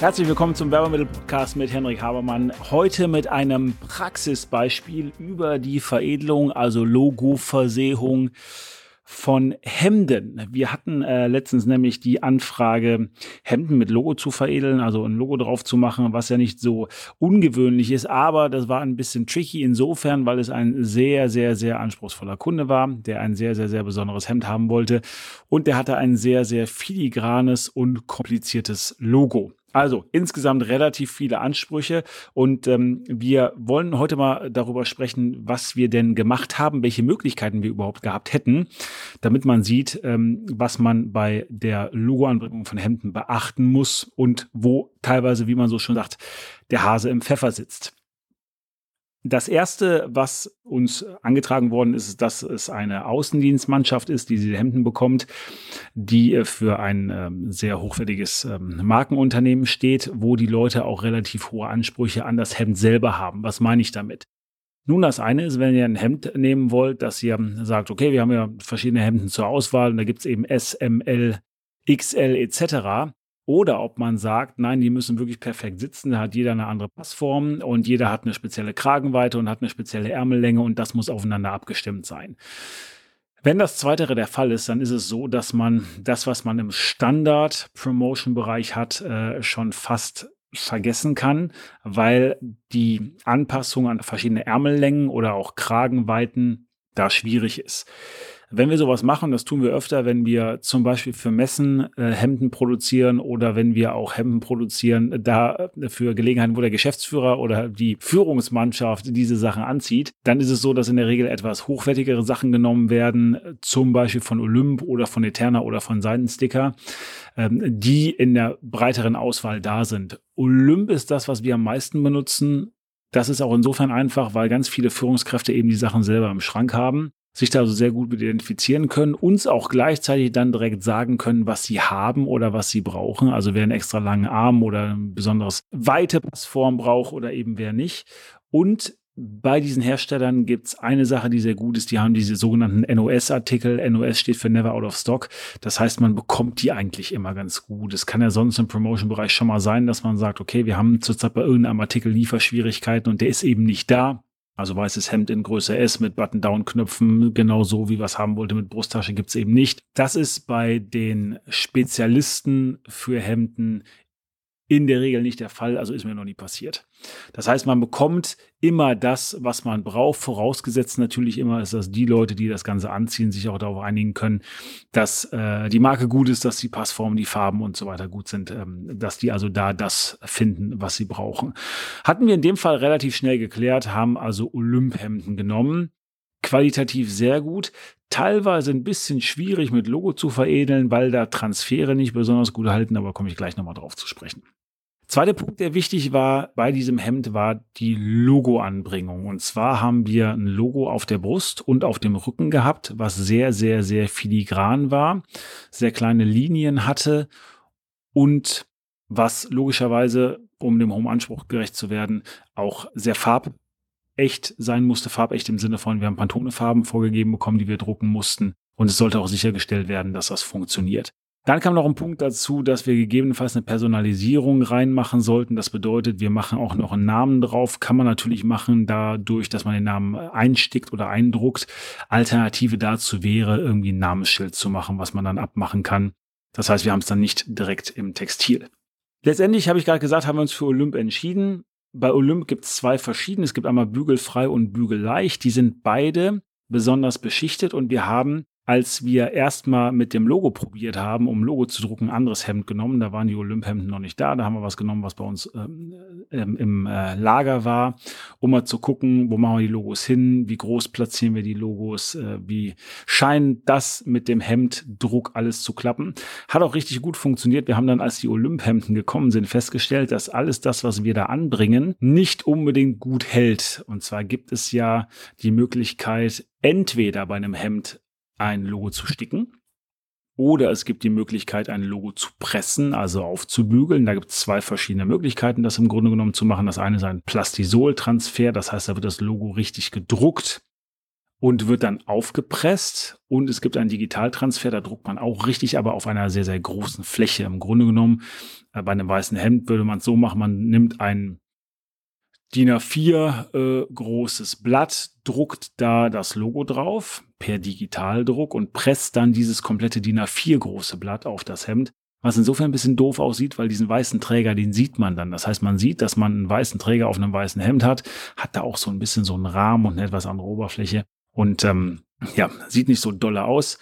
Herzlich willkommen zum Werbemittel-Podcast mit Henrik Habermann. Heute mit einem Praxisbeispiel über die Veredelung, also Logo-Versehung von Hemden. Wir hatten äh, letztens nämlich die Anfrage, Hemden mit Logo zu veredeln, also ein Logo drauf zu machen, was ja nicht so ungewöhnlich ist, aber das war ein bisschen tricky insofern, weil es ein sehr, sehr, sehr anspruchsvoller Kunde war, der ein sehr, sehr, sehr besonderes Hemd haben wollte und der hatte ein sehr, sehr filigranes und kompliziertes Logo. Also insgesamt relativ viele Ansprüche und ähm, wir wollen heute mal darüber sprechen, was wir denn gemacht haben, welche Möglichkeiten wir überhaupt gehabt hätten, damit man sieht, ähm, was man bei der Logoanbringung von Hemden beachten muss und wo teilweise, wie man so schon sagt, der Hase im Pfeffer sitzt. Das erste, was uns angetragen worden ist, ist, dass es eine Außendienstmannschaft ist, die diese Hemden bekommt, die äh, für ein ähm, sehr hochwertiges ähm, Markenunternehmen steht, wo die Leute auch relativ hohe Ansprüche an das Hemd selber haben. Was meine ich damit? Nun, das eine ist, wenn ihr ein Hemd nehmen wollt, dass ihr sagt, okay, wir haben ja verschiedene Hemden zur Auswahl und da gibt es eben S, M, L, XL etc. Oder ob man sagt, nein, die müssen wirklich perfekt sitzen, da hat jeder eine andere Passform und jeder hat eine spezielle Kragenweite und hat eine spezielle Ärmellänge und das muss aufeinander abgestimmt sein. Wenn das Zweitere der Fall ist, dann ist es so, dass man das, was man im Standard-Promotion-Bereich hat, äh, schon fast vergessen kann, weil die Anpassung an verschiedene Ärmellängen oder auch Kragenweiten da schwierig ist. Wenn wir sowas machen, das tun wir öfter, wenn wir zum Beispiel für Messen äh, Hemden produzieren oder wenn wir auch Hemden produzieren, da äh, für Gelegenheiten, wo der Geschäftsführer oder die Führungsmannschaft diese Sachen anzieht, dann ist es so, dass in der Regel etwas hochwertigere Sachen genommen werden, zum Beispiel von Olymp oder von Eterna oder von Seitensticker, ähm, die in der breiteren Auswahl da sind. Olymp ist das, was wir am meisten benutzen. Das ist auch insofern einfach, weil ganz viele Führungskräfte eben die Sachen selber im Schrank haben sich da also sehr gut mit identifizieren können, uns auch gleichzeitig dann direkt sagen können, was sie haben oder was sie brauchen. Also wer einen extra langen Arm oder ein besonderes weite Passform braucht oder eben wer nicht. Und bei diesen Herstellern gibt es eine Sache, die sehr gut ist. Die haben diese sogenannten NOS-Artikel. NOS steht für Never Out of Stock. Das heißt, man bekommt die eigentlich immer ganz gut. Es kann ja sonst im Promotion-Bereich schon mal sein, dass man sagt, okay, wir haben zurzeit bei irgendeinem Artikel Lieferschwierigkeiten und der ist eben nicht da. Also weißes Hemd in Größe S mit Button-Down-Knöpfen, genau so wie was haben wollte mit Brusttasche gibt es eben nicht. Das ist bei den Spezialisten für Hemden in der Regel nicht der Fall, also ist mir noch nie passiert. Das heißt, man bekommt immer das, was man braucht, vorausgesetzt natürlich immer ist, dass die Leute, die das Ganze anziehen, sich auch darauf einigen können, dass äh, die Marke gut ist, dass die Passformen, die Farben und so weiter gut sind, ähm, dass die also da das finden, was sie brauchen. Hatten wir in dem Fall relativ schnell geklärt, haben also Olymp-Hemden genommen qualitativ sehr gut, teilweise ein bisschen schwierig mit Logo zu veredeln, weil da Transfere nicht besonders gut halten, aber komme ich gleich nochmal drauf zu sprechen. Zweiter Punkt, der wichtig war bei diesem Hemd, war die Logoanbringung. Und zwar haben wir ein Logo auf der Brust und auf dem Rücken gehabt, was sehr, sehr, sehr filigran war, sehr kleine Linien hatte und was logischerweise, um dem hohen Anspruch gerecht zu werden, auch sehr farbecht sein musste. Farbecht im Sinne von, wir haben Pantone-Farben vorgegeben bekommen, die wir drucken mussten. Und es sollte auch sichergestellt werden, dass das funktioniert. Dann kam noch ein Punkt dazu, dass wir gegebenenfalls eine Personalisierung reinmachen sollten. Das bedeutet, wir machen auch noch einen Namen drauf. Kann man natürlich machen, dadurch, dass man den Namen einstickt oder eindruckt. Alternative dazu wäre, irgendwie ein Namensschild zu machen, was man dann abmachen kann. Das heißt, wir haben es dann nicht direkt im Textil. Letztendlich habe ich gerade gesagt, haben wir uns für Olymp entschieden. Bei Olymp gibt es zwei verschiedene. Es gibt einmal bügelfrei und bügelleicht. Die sind beide besonders beschichtet und wir haben als wir erstmal mit dem Logo probiert haben, um Logo zu drucken, ein anderes Hemd genommen. Da waren die Olymphemden noch nicht da. Da haben wir was genommen, was bei uns ähm, ähm, im äh, Lager war, um mal zu gucken, wo machen wir die Logos hin, wie groß platzieren wir die Logos, äh, wie scheint das mit dem Hemddruck alles zu klappen. Hat auch richtig gut funktioniert. Wir haben dann, als die Olymphemden gekommen sind, festgestellt, dass alles das, was wir da anbringen, nicht unbedingt gut hält. Und zwar gibt es ja die Möglichkeit, entweder bei einem Hemd ein Logo zu sticken. Oder es gibt die Möglichkeit, ein Logo zu pressen, also aufzubügeln. Da gibt es zwei verschiedene Möglichkeiten, das im Grunde genommen zu machen. Das eine ist ein Plastisol-Transfer, das heißt, da wird das Logo richtig gedruckt und wird dann aufgepresst. Und es gibt einen Digitaltransfer, da druckt man auch richtig, aber auf einer sehr, sehr großen Fläche. Im Grunde genommen, äh, bei einem weißen Hemd würde man es so machen, man nimmt ein DIN A4 äh, großes Blatt, druckt da das Logo drauf per Digitaldruck und presst dann dieses komplette DIN A4 große Blatt auf das Hemd. Was insofern ein bisschen doof aussieht, weil diesen weißen Träger, den sieht man dann. Das heißt, man sieht, dass man einen weißen Träger auf einem weißen Hemd hat, hat da auch so ein bisschen so einen Rahmen und eine etwas andere Oberfläche und ähm, ja, sieht nicht so dolle aus.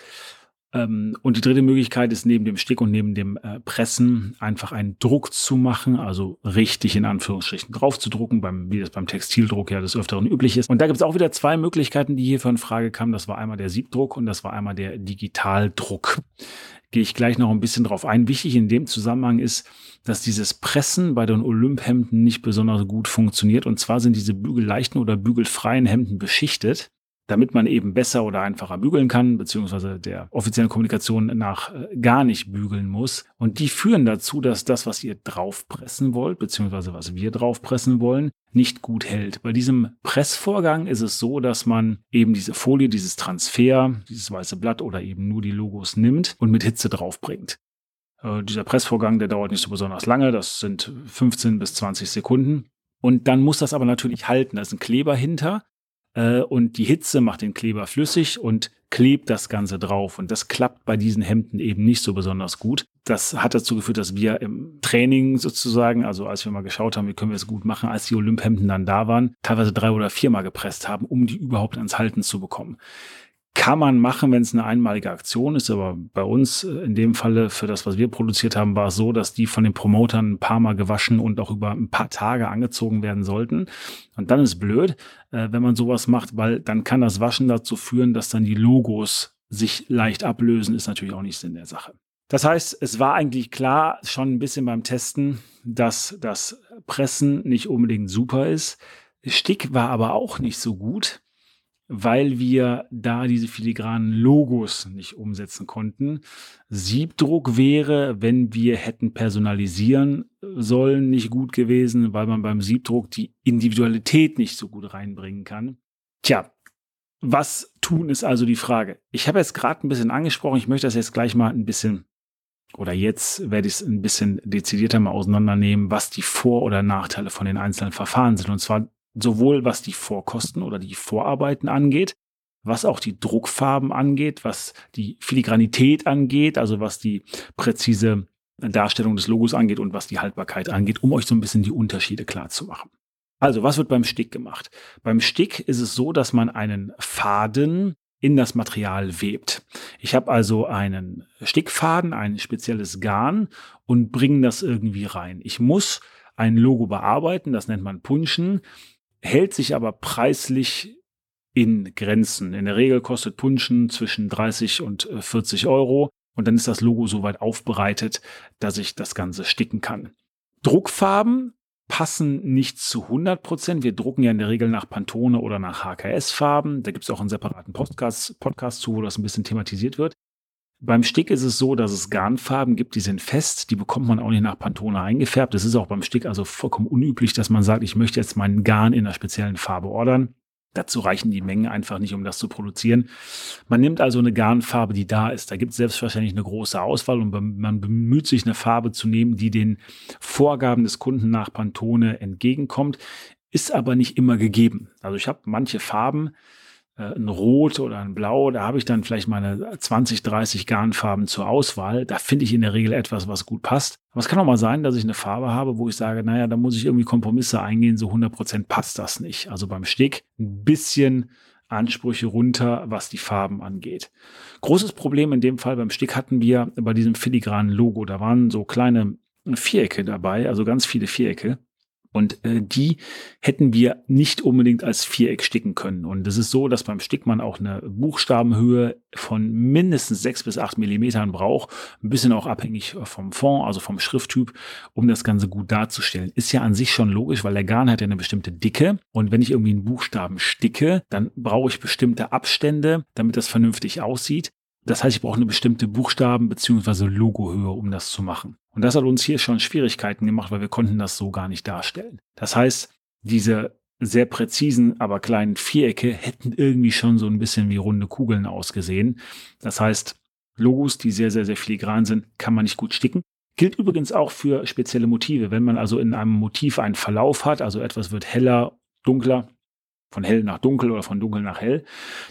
Ähm, und die dritte Möglichkeit ist neben dem Stick und neben dem äh, Pressen einfach einen Druck zu machen, also richtig in Anführungsstrichen drauf zu drucken, beim, wie das beim Textildruck ja des Öfteren üblich ist. Und da gibt es auch wieder zwei Möglichkeiten, die hierfür in Frage kamen. Das war einmal der Siebdruck und das war einmal der Digitaldruck. Gehe ich gleich noch ein bisschen drauf ein. Wichtig in dem Zusammenhang ist, dass dieses Pressen bei den Olymphemden nicht besonders gut funktioniert. Und zwar sind diese bügelleichten oder bügelfreien Hemden beschichtet damit man eben besser oder einfacher bügeln kann, beziehungsweise der offiziellen Kommunikation nach äh, gar nicht bügeln muss. Und die führen dazu, dass das, was ihr draufpressen wollt, beziehungsweise was wir draufpressen wollen, nicht gut hält. Bei diesem Pressvorgang ist es so, dass man eben diese Folie, dieses Transfer, dieses weiße Blatt oder eben nur die Logos nimmt und mit Hitze draufbringt. Äh, dieser Pressvorgang, der dauert nicht so besonders lange, das sind 15 bis 20 Sekunden. Und dann muss das aber natürlich halten. Da ist ein Kleber hinter äh, und die Hitze macht den Kleber flüssig und klebt das Ganze drauf. Und das klappt bei diesen Hemden eben nicht so besonders gut. Das hat dazu geführt, dass wir im Training sozusagen, also als wir mal geschaut haben, wie können wir es gut machen, als die Olymphemden dann da waren, teilweise drei oder viermal gepresst haben, um die überhaupt ans Halten zu bekommen. Kann man machen, wenn es eine einmalige Aktion ist, aber bei uns äh, in dem Falle für das, was wir produziert haben, war es so, dass die von den Promotern ein paar Mal gewaschen und auch über ein paar Tage angezogen werden sollten. Und dann ist blöd, äh, wenn man sowas macht, weil dann kann das Waschen dazu führen, dass dann die Logos sich leicht ablösen, ist natürlich auch nicht Sinn der Sache. Das heißt, es war eigentlich klar schon ein bisschen beim Testen, dass das Pressen nicht unbedingt super ist. Stick war aber auch nicht so gut weil wir da diese filigranen Logos nicht umsetzen konnten. Siebdruck wäre, wenn wir hätten personalisieren sollen, nicht gut gewesen, weil man beim Siebdruck die Individualität nicht so gut reinbringen kann. Tja, was tun ist also die Frage. Ich habe jetzt gerade ein bisschen angesprochen, ich möchte das jetzt gleich mal ein bisschen oder jetzt werde ich es ein bisschen dezidierter mal auseinandernehmen, was die Vor- oder Nachteile von den einzelnen Verfahren sind. Und zwar sowohl was die Vorkosten oder die Vorarbeiten angeht, was auch die Druckfarben angeht, was die Filigranität angeht, also was die präzise Darstellung des Logos angeht und was die Haltbarkeit angeht, um euch so ein bisschen die Unterschiede klar zu machen. Also, was wird beim Stick gemacht? Beim Stick ist es so, dass man einen Faden in das Material webt. Ich habe also einen Stickfaden, ein spezielles Garn und bringe das irgendwie rein. Ich muss ein Logo bearbeiten, das nennt man Punchen hält sich aber preislich in Grenzen. In der Regel kostet Punschen zwischen 30 und 40 äh, Euro und dann ist das Logo soweit aufbereitet, dass ich das Ganze sticken kann. Druckfarben passen nicht zu 100 Prozent. Wir drucken ja in der Regel nach Pantone oder nach HKS-Farben. Da gibt es auch einen separaten Podcast, Podcast zu, wo das ein bisschen thematisiert wird. Beim Stick ist es so, dass es Garnfarben gibt, die sind fest, die bekommt man auch nicht nach Pantone eingefärbt. Das ist auch beim Stick also vollkommen unüblich, dass man sagt, ich möchte jetzt meinen Garn in einer speziellen Farbe ordern. Dazu reichen die Mengen einfach nicht, um das zu produzieren. Man nimmt also eine Garnfarbe, die da ist. Da gibt es selbstverständlich eine große Auswahl und man bemüht sich, eine Farbe zu nehmen, die den Vorgaben des Kunden nach Pantone entgegenkommt, ist aber nicht immer gegeben. Also ich habe manche Farben, ein Rot oder ein Blau, da habe ich dann vielleicht meine 20, 30 Garnfarben zur Auswahl. Da finde ich in der Regel etwas, was gut passt. Aber es kann auch mal sein, dass ich eine Farbe habe, wo ich sage, naja, da muss ich irgendwie Kompromisse eingehen, so 100% passt das nicht. Also beim Stick ein bisschen Ansprüche runter, was die Farben angeht. Großes Problem in dem Fall beim Stick hatten wir bei diesem filigranen Logo. Da waren so kleine Vierecke dabei, also ganz viele Vierecke. Und äh, die hätten wir nicht unbedingt als Viereck sticken können. Und es ist so, dass beim Stick man auch eine Buchstabenhöhe von mindestens sechs bis acht Millimetern braucht. Ein bisschen auch abhängig vom Fond, also vom Schrifttyp, um das Ganze gut darzustellen. Ist ja an sich schon logisch, weil der Garn hat ja eine bestimmte Dicke. Und wenn ich irgendwie einen Buchstaben sticke, dann brauche ich bestimmte Abstände, damit das vernünftig aussieht. Das heißt, ich brauche eine bestimmte Buchstaben- bzw. Logohöhe, um das zu machen. Und das hat uns hier schon Schwierigkeiten gemacht, weil wir konnten das so gar nicht darstellen. Das heißt, diese sehr präzisen, aber kleinen Vierecke hätten irgendwie schon so ein bisschen wie runde Kugeln ausgesehen. Das heißt, Logos, die sehr, sehr, sehr filigran sind, kann man nicht gut sticken. Gilt übrigens auch für spezielle Motive. Wenn man also in einem Motiv einen Verlauf hat, also etwas wird heller, dunkler, von hell nach dunkel oder von dunkel nach hell,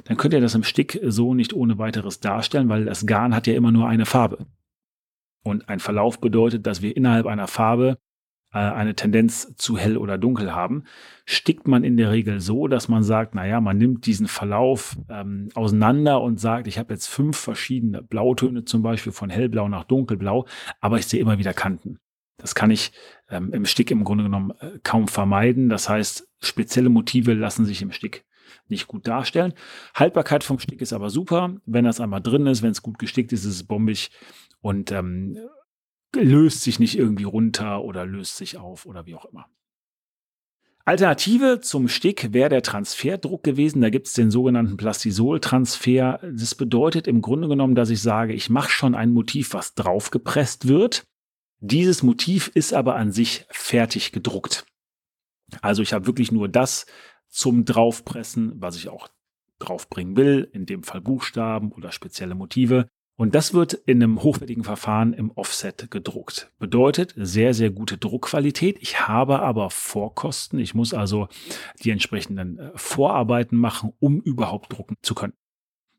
dann könnt ihr das im Stick so nicht ohne weiteres darstellen, weil das Garn hat ja immer nur eine Farbe. Und ein Verlauf bedeutet, dass wir innerhalb einer Farbe äh, eine Tendenz zu hell oder dunkel haben. Stickt man in der Regel so, dass man sagt, naja, man nimmt diesen Verlauf ähm, auseinander und sagt, ich habe jetzt fünf verschiedene Blautöne, zum Beispiel von hellblau nach dunkelblau, aber ich sehe immer wieder Kanten. Das kann ich ähm, im Stick im Grunde genommen äh, kaum vermeiden. Das heißt, spezielle Motive lassen sich im Stick nicht gut darstellen. Haltbarkeit vom Stick ist aber super. Wenn das einmal drin ist, wenn es gut gestickt ist, ist es bombig und ähm, löst sich nicht irgendwie runter oder löst sich auf oder wie auch immer. Alternative zum Stick wäre der Transferdruck gewesen. Da gibt es den sogenannten Plastisol-Transfer. Das bedeutet im Grunde genommen, dass ich sage, ich mache schon ein Motiv, was draufgepresst wird. Dieses Motiv ist aber an sich fertig gedruckt. Also ich habe wirklich nur das zum Draufpressen, was ich auch draufbringen will, in dem Fall Buchstaben oder spezielle Motive. Und das wird in einem hochwertigen Verfahren im Offset gedruckt. Bedeutet sehr, sehr gute Druckqualität. Ich habe aber Vorkosten. Ich muss also die entsprechenden äh, Vorarbeiten machen, um überhaupt drucken zu können.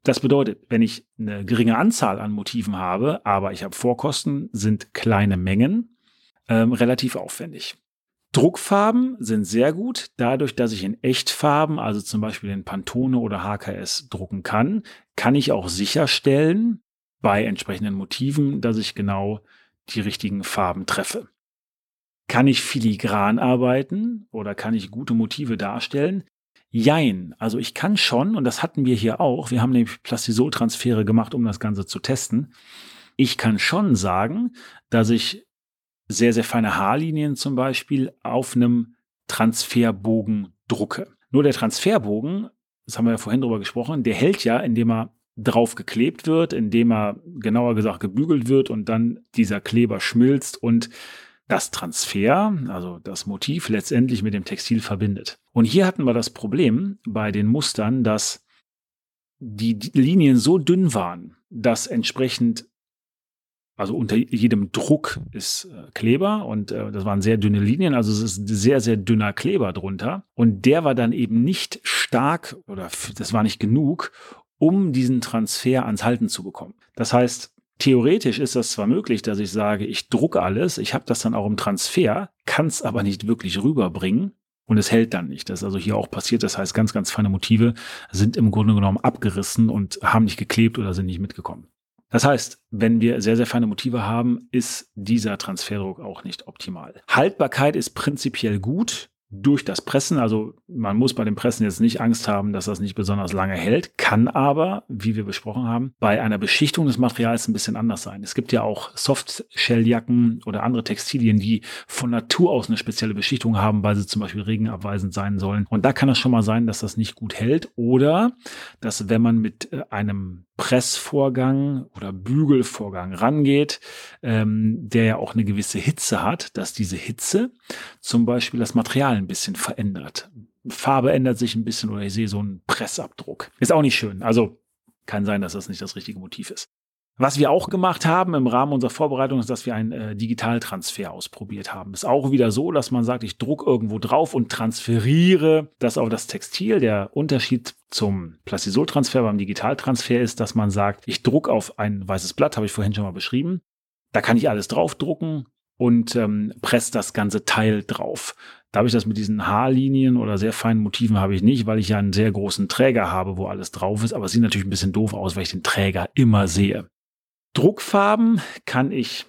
Das bedeutet, wenn ich eine geringe Anzahl an Motiven habe, aber ich habe Vorkosten, sind kleine Mengen ähm, relativ aufwendig. Druckfarben sind sehr gut, dadurch, dass ich in Echtfarben, also zum Beispiel in Pantone oder HKS drucken kann, kann ich auch sicherstellen, bei entsprechenden Motiven, dass ich genau die richtigen Farben treffe. Kann ich filigran arbeiten oder kann ich gute Motive darstellen? Jein. Also ich kann schon, und das hatten wir hier auch, wir haben nämlich Plastisol-Transfere gemacht, um das Ganze zu testen. Ich kann schon sagen, dass ich sehr, sehr feine Haarlinien zum Beispiel auf einem Transferbogen drucke. Nur der Transferbogen, das haben wir ja vorhin drüber gesprochen, der hält ja, indem er drauf geklebt wird, indem er genauer gesagt gebügelt wird und dann dieser Kleber schmilzt und das Transfer, also das Motiv letztendlich mit dem Textil verbindet. Und hier hatten wir das Problem bei den Mustern, dass die Linien so dünn waren, dass entsprechend, also unter jedem Druck ist äh, Kleber und äh, das waren sehr dünne Linien, also es ist sehr, sehr dünner Kleber drunter. Und der war dann eben nicht stark oder das war nicht genug, um diesen Transfer ans Halten zu bekommen. Das heißt, theoretisch ist das zwar möglich, dass ich sage, ich drucke alles, ich habe das dann auch im Transfer, kann es aber nicht wirklich rüberbringen. Und es hält dann nicht. Das ist also hier auch passiert. Das heißt, ganz, ganz feine Motive sind im Grunde genommen abgerissen und haben nicht geklebt oder sind nicht mitgekommen. Das heißt, wenn wir sehr, sehr feine Motive haben, ist dieser Transferdruck auch nicht optimal. Haltbarkeit ist prinzipiell gut durch das Pressen, also man muss bei dem Pressen jetzt nicht Angst haben, dass das nicht besonders lange hält, kann aber, wie wir besprochen haben, bei einer Beschichtung des Materials ein bisschen anders sein. Es gibt ja auch Softshelljacken oder andere Textilien, die von Natur aus eine spezielle Beschichtung haben, weil sie zum Beispiel regenabweisend sein sollen. Und da kann es schon mal sein, dass das nicht gut hält oder dass wenn man mit äh, einem Pressvorgang oder Bügelvorgang rangeht, ähm, der ja auch eine gewisse Hitze hat, dass diese Hitze zum Beispiel das Material ein bisschen verändert. Farbe ändert sich ein bisschen oder ich sehe so einen Pressabdruck. Ist auch nicht schön. Also kann sein, dass das nicht das richtige Motiv ist. Was wir auch gemacht haben im Rahmen unserer Vorbereitung ist, dass wir einen äh, Digitaltransfer ausprobiert haben. Ist auch wieder so, dass man sagt, ich druck irgendwo drauf und transferiere das auf das Textil. Der Unterschied zum Plastisoltransfer beim Digitaltransfer ist, dass man sagt, ich druck auf ein weißes Blatt, habe ich vorhin schon mal beschrieben. Da kann ich alles draufdrucken und ähm, presst das ganze Teil drauf. Da habe ich das mit diesen Haarlinien oder sehr feinen Motiven habe ich nicht, weil ich ja einen sehr großen Träger habe, wo alles drauf ist. Aber es sieht natürlich ein bisschen doof aus, weil ich den Träger immer sehe. Druckfarben kann ich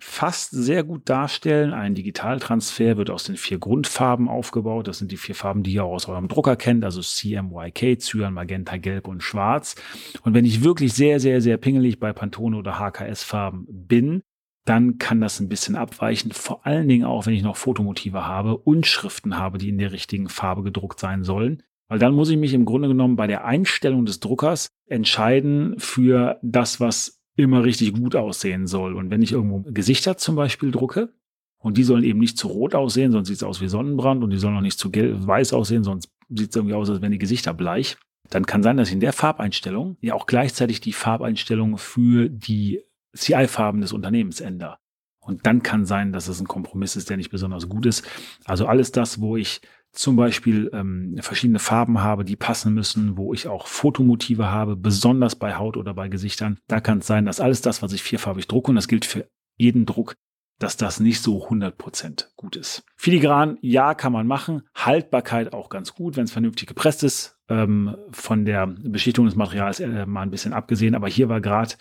fast sehr gut darstellen. Ein Digitaltransfer wird aus den vier Grundfarben aufgebaut. Das sind die vier Farben, die ihr auch aus eurem Drucker kennt, also CMYK, Cyan, Magenta, Gelb und Schwarz. Und wenn ich wirklich sehr, sehr, sehr pingelig bei Pantone oder HKS-Farben bin, dann kann das ein bisschen abweichen. Vor allen Dingen auch, wenn ich noch Fotomotive habe und Schriften habe, die in der richtigen Farbe gedruckt sein sollen. Weil dann muss ich mich im Grunde genommen bei der Einstellung des Druckers entscheiden für das, was immer richtig gut aussehen soll. Und wenn ich irgendwo Gesichter zum Beispiel drucke, und die sollen eben nicht zu rot aussehen, sonst sieht es aus wie Sonnenbrand und die sollen auch nicht zu weiß aussehen, sonst sieht es irgendwie aus, als wären die Gesichter bleich. Dann kann sein, dass ich in der Farbeinstellung ja auch gleichzeitig die Farbeinstellung für die CI-Farben des Unternehmens ändere. Und dann kann sein, dass es ein Kompromiss ist, der nicht besonders gut ist. Also alles das, wo ich zum Beispiel ähm, verschiedene Farben habe, die passen müssen, wo ich auch Fotomotive habe, besonders bei Haut oder bei Gesichtern. Da kann es sein, dass alles das, was ich vierfarbig drucke, und das gilt für jeden Druck, dass das nicht so 100% gut ist. Filigran, ja, kann man machen. Haltbarkeit auch ganz gut, wenn es vernünftig gepresst ist. Ähm, von der Beschichtung des Materials äh, mal ein bisschen abgesehen. Aber hier war gerade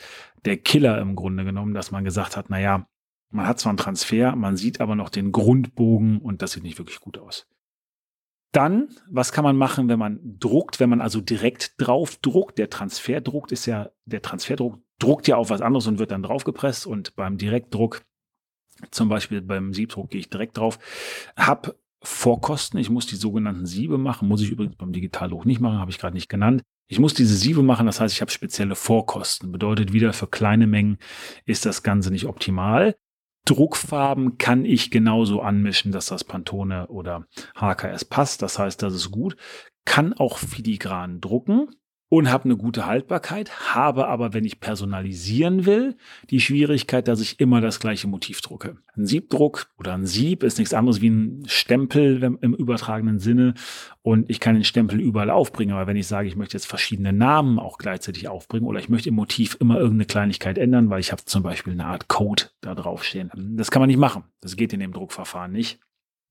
der Killer im Grunde genommen, dass man gesagt hat, naja, man hat zwar einen Transfer, man sieht aber noch den Grundbogen und das sieht nicht wirklich gut aus. Dann, was kann man machen, wenn man druckt, wenn man also direkt drauf druckt? Der Transferdruck ist ja, der Transferdruck druckt ja auf was anderes und wird dann draufgepresst und beim Direktdruck, zum Beispiel beim Siebdruck gehe ich direkt drauf, hab Vorkosten. Ich muss die sogenannten Siebe machen, muss ich übrigens beim Digitaldruck nicht machen, habe ich gerade nicht genannt. Ich muss diese Siebe machen, das heißt, ich habe spezielle Vorkosten. Bedeutet wieder, für kleine Mengen ist das Ganze nicht optimal. Druckfarben kann ich genauso anmischen, dass das Pantone oder HKS passt. Das heißt, das ist gut. Kann auch filigran drucken und habe eine gute Haltbarkeit, habe aber, wenn ich personalisieren will, die Schwierigkeit, dass ich immer das gleiche Motiv drucke. Ein Siebdruck oder ein Sieb ist nichts anderes wie ein Stempel im übertragenen Sinne und ich kann den Stempel überall aufbringen, aber wenn ich sage, ich möchte jetzt verschiedene Namen auch gleichzeitig aufbringen oder ich möchte im Motiv immer irgendeine Kleinigkeit ändern, weil ich habe zum Beispiel eine Art Code da draufstehen. Das kann man nicht machen. Das geht in dem Druckverfahren nicht.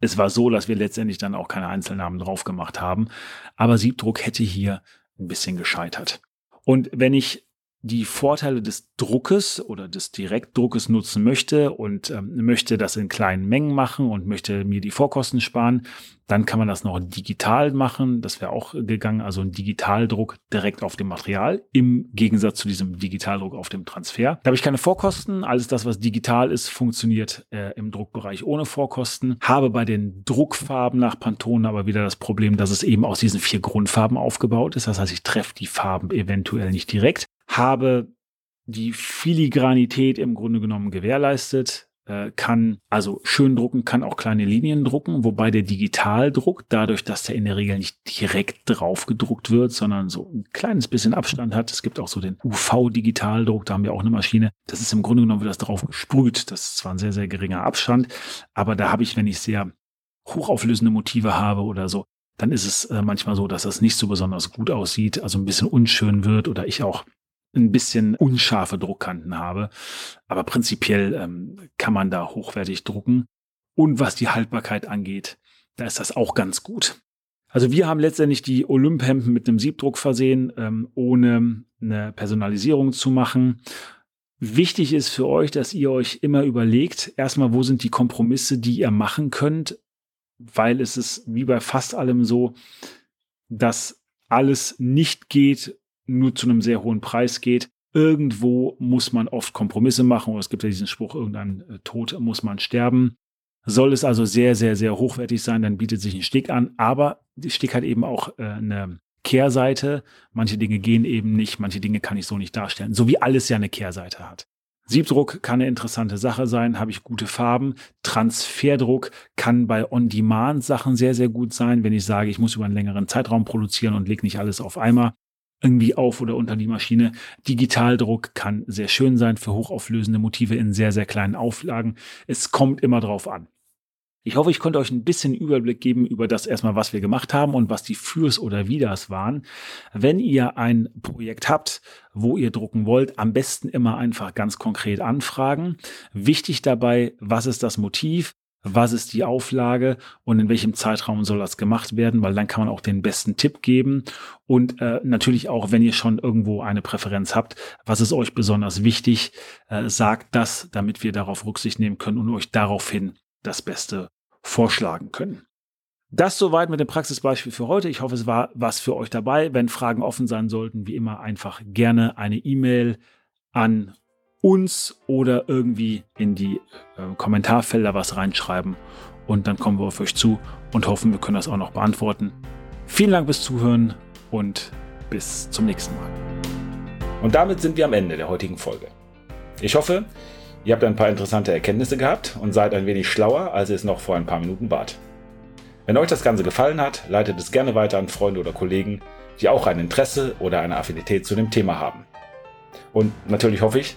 Es war so, dass wir letztendlich dann auch keine Einzelnamen drauf gemacht haben, aber Siebdruck hätte hier ein bisschen gescheitert. Und wenn ich die Vorteile des Druckes oder des Direktdruckes nutzen möchte und ähm, möchte das in kleinen Mengen machen und möchte mir die Vorkosten sparen, dann kann man das noch digital machen. Das wäre auch gegangen, also ein Digitaldruck direkt auf dem Material im Gegensatz zu diesem Digitaldruck auf dem Transfer. Da habe ich keine Vorkosten. Alles das, was digital ist, funktioniert äh, im Druckbereich ohne Vorkosten. Habe bei den Druckfarben nach Pantone aber wieder das Problem, dass es eben aus diesen vier Grundfarben aufgebaut ist. Das heißt, ich treffe die Farben eventuell nicht direkt habe die Filigranität im Grunde genommen gewährleistet, äh, kann also schön drucken, kann auch kleine Linien drucken, wobei der Digitaldruck, dadurch, dass der in der Regel nicht direkt drauf gedruckt wird, sondern so ein kleines bisschen Abstand hat. Es gibt auch so den UV-Digitaldruck, da haben wir auch eine Maschine. Das ist im Grunde genommen wird das drauf gesprüht. Das ist zwar ein sehr, sehr geringer Abstand, aber da habe ich, wenn ich sehr hochauflösende Motive habe oder so, dann ist es äh, manchmal so, dass das nicht so besonders gut aussieht, also ein bisschen unschön wird oder ich auch ein bisschen unscharfe Druckkanten habe. Aber prinzipiell ähm, kann man da hochwertig drucken. Und was die Haltbarkeit angeht, da ist das auch ganz gut. Also wir haben letztendlich die Olymphemden mit einem Siebdruck versehen, ähm, ohne eine Personalisierung zu machen. Wichtig ist für euch, dass ihr euch immer überlegt, erstmal, wo sind die Kompromisse, die ihr machen könnt, weil es ist wie bei fast allem so, dass alles nicht geht nur zu einem sehr hohen Preis geht. Irgendwo muss man oft Kompromisse machen. Oder es gibt ja diesen Spruch, irgendein äh, Tod muss man sterben. Soll es also sehr, sehr, sehr hochwertig sein, dann bietet sich ein Stick an. Aber die Stick hat eben auch äh, eine Kehrseite. Manche Dinge gehen eben nicht, manche Dinge kann ich so nicht darstellen. So wie alles ja eine Kehrseite hat. Siebdruck kann eine interessante Sache sein, habe ich gute Farben. Transferdruck kann bei On-Demand-Sachen sehr, sehr gut sein, wenn ich sage, ich muss über einen längeren Zeitraum produzieren und lege nicht alles auf einmal irgendwie auf oder unter die Maschine. Digitaldruck kann sehr schön sein für hochauflösende Motive in sehr, sehr kleinen Auflagen. Es kommt immer drauf an. Ich hoffe, ich konnte euch ein bisschen Überblick geben über das erstmal, was wir gemacht haben und was die Fürs oder Widers waren. Wenn ihr ein Projekt habt, wo ihr drucken wollt, am besten immer einfach ganz konkret anfragen. Wichtig dabei, was ist das Motiv? Was ist die Auflage und in welchem Zeitraum soll das gemacht werden, weil dann kann man auch den besten Tipp geben. Und äh, natürlich auch, wenn ihr schon irgendwo eine Präferenz habt, was ist euch besonders wichtig, äh, sagt das, damit wir darauf Rücksicht nehmen können und euch daraufhin das Beste vorschlagen können. Das soweit mit dem Praxisbeispiel für heute. Ich hoffe, es war was für euch dabei. Wenn Fragen offen sein sollten, wie immer einfach gerne eine E-Mail an uns oder irgendwie in die äh, Kommentarfelder was reinschreiben und dann kommen wir auf euch zu und hoffen, wir können das auch noch beantworten. Vielen Dank fürs Zuhören und bis zum nächsten Mal. Und damit sind wir am Ende der heutigen Folge. Ich hoffe, ihr habt ein paar interessante Erkenntnisse gehabt und seid ein wenig schlauer, als ihr es noch vor ein paar Minuten wart. Wenn euch das Ganze gefallen hat, leitet es gerne weiter an Freunde oder Kollegen, die auch ein Interesse oder eine Affinität zu dem Thema haben. Und natürlich hoffe ich,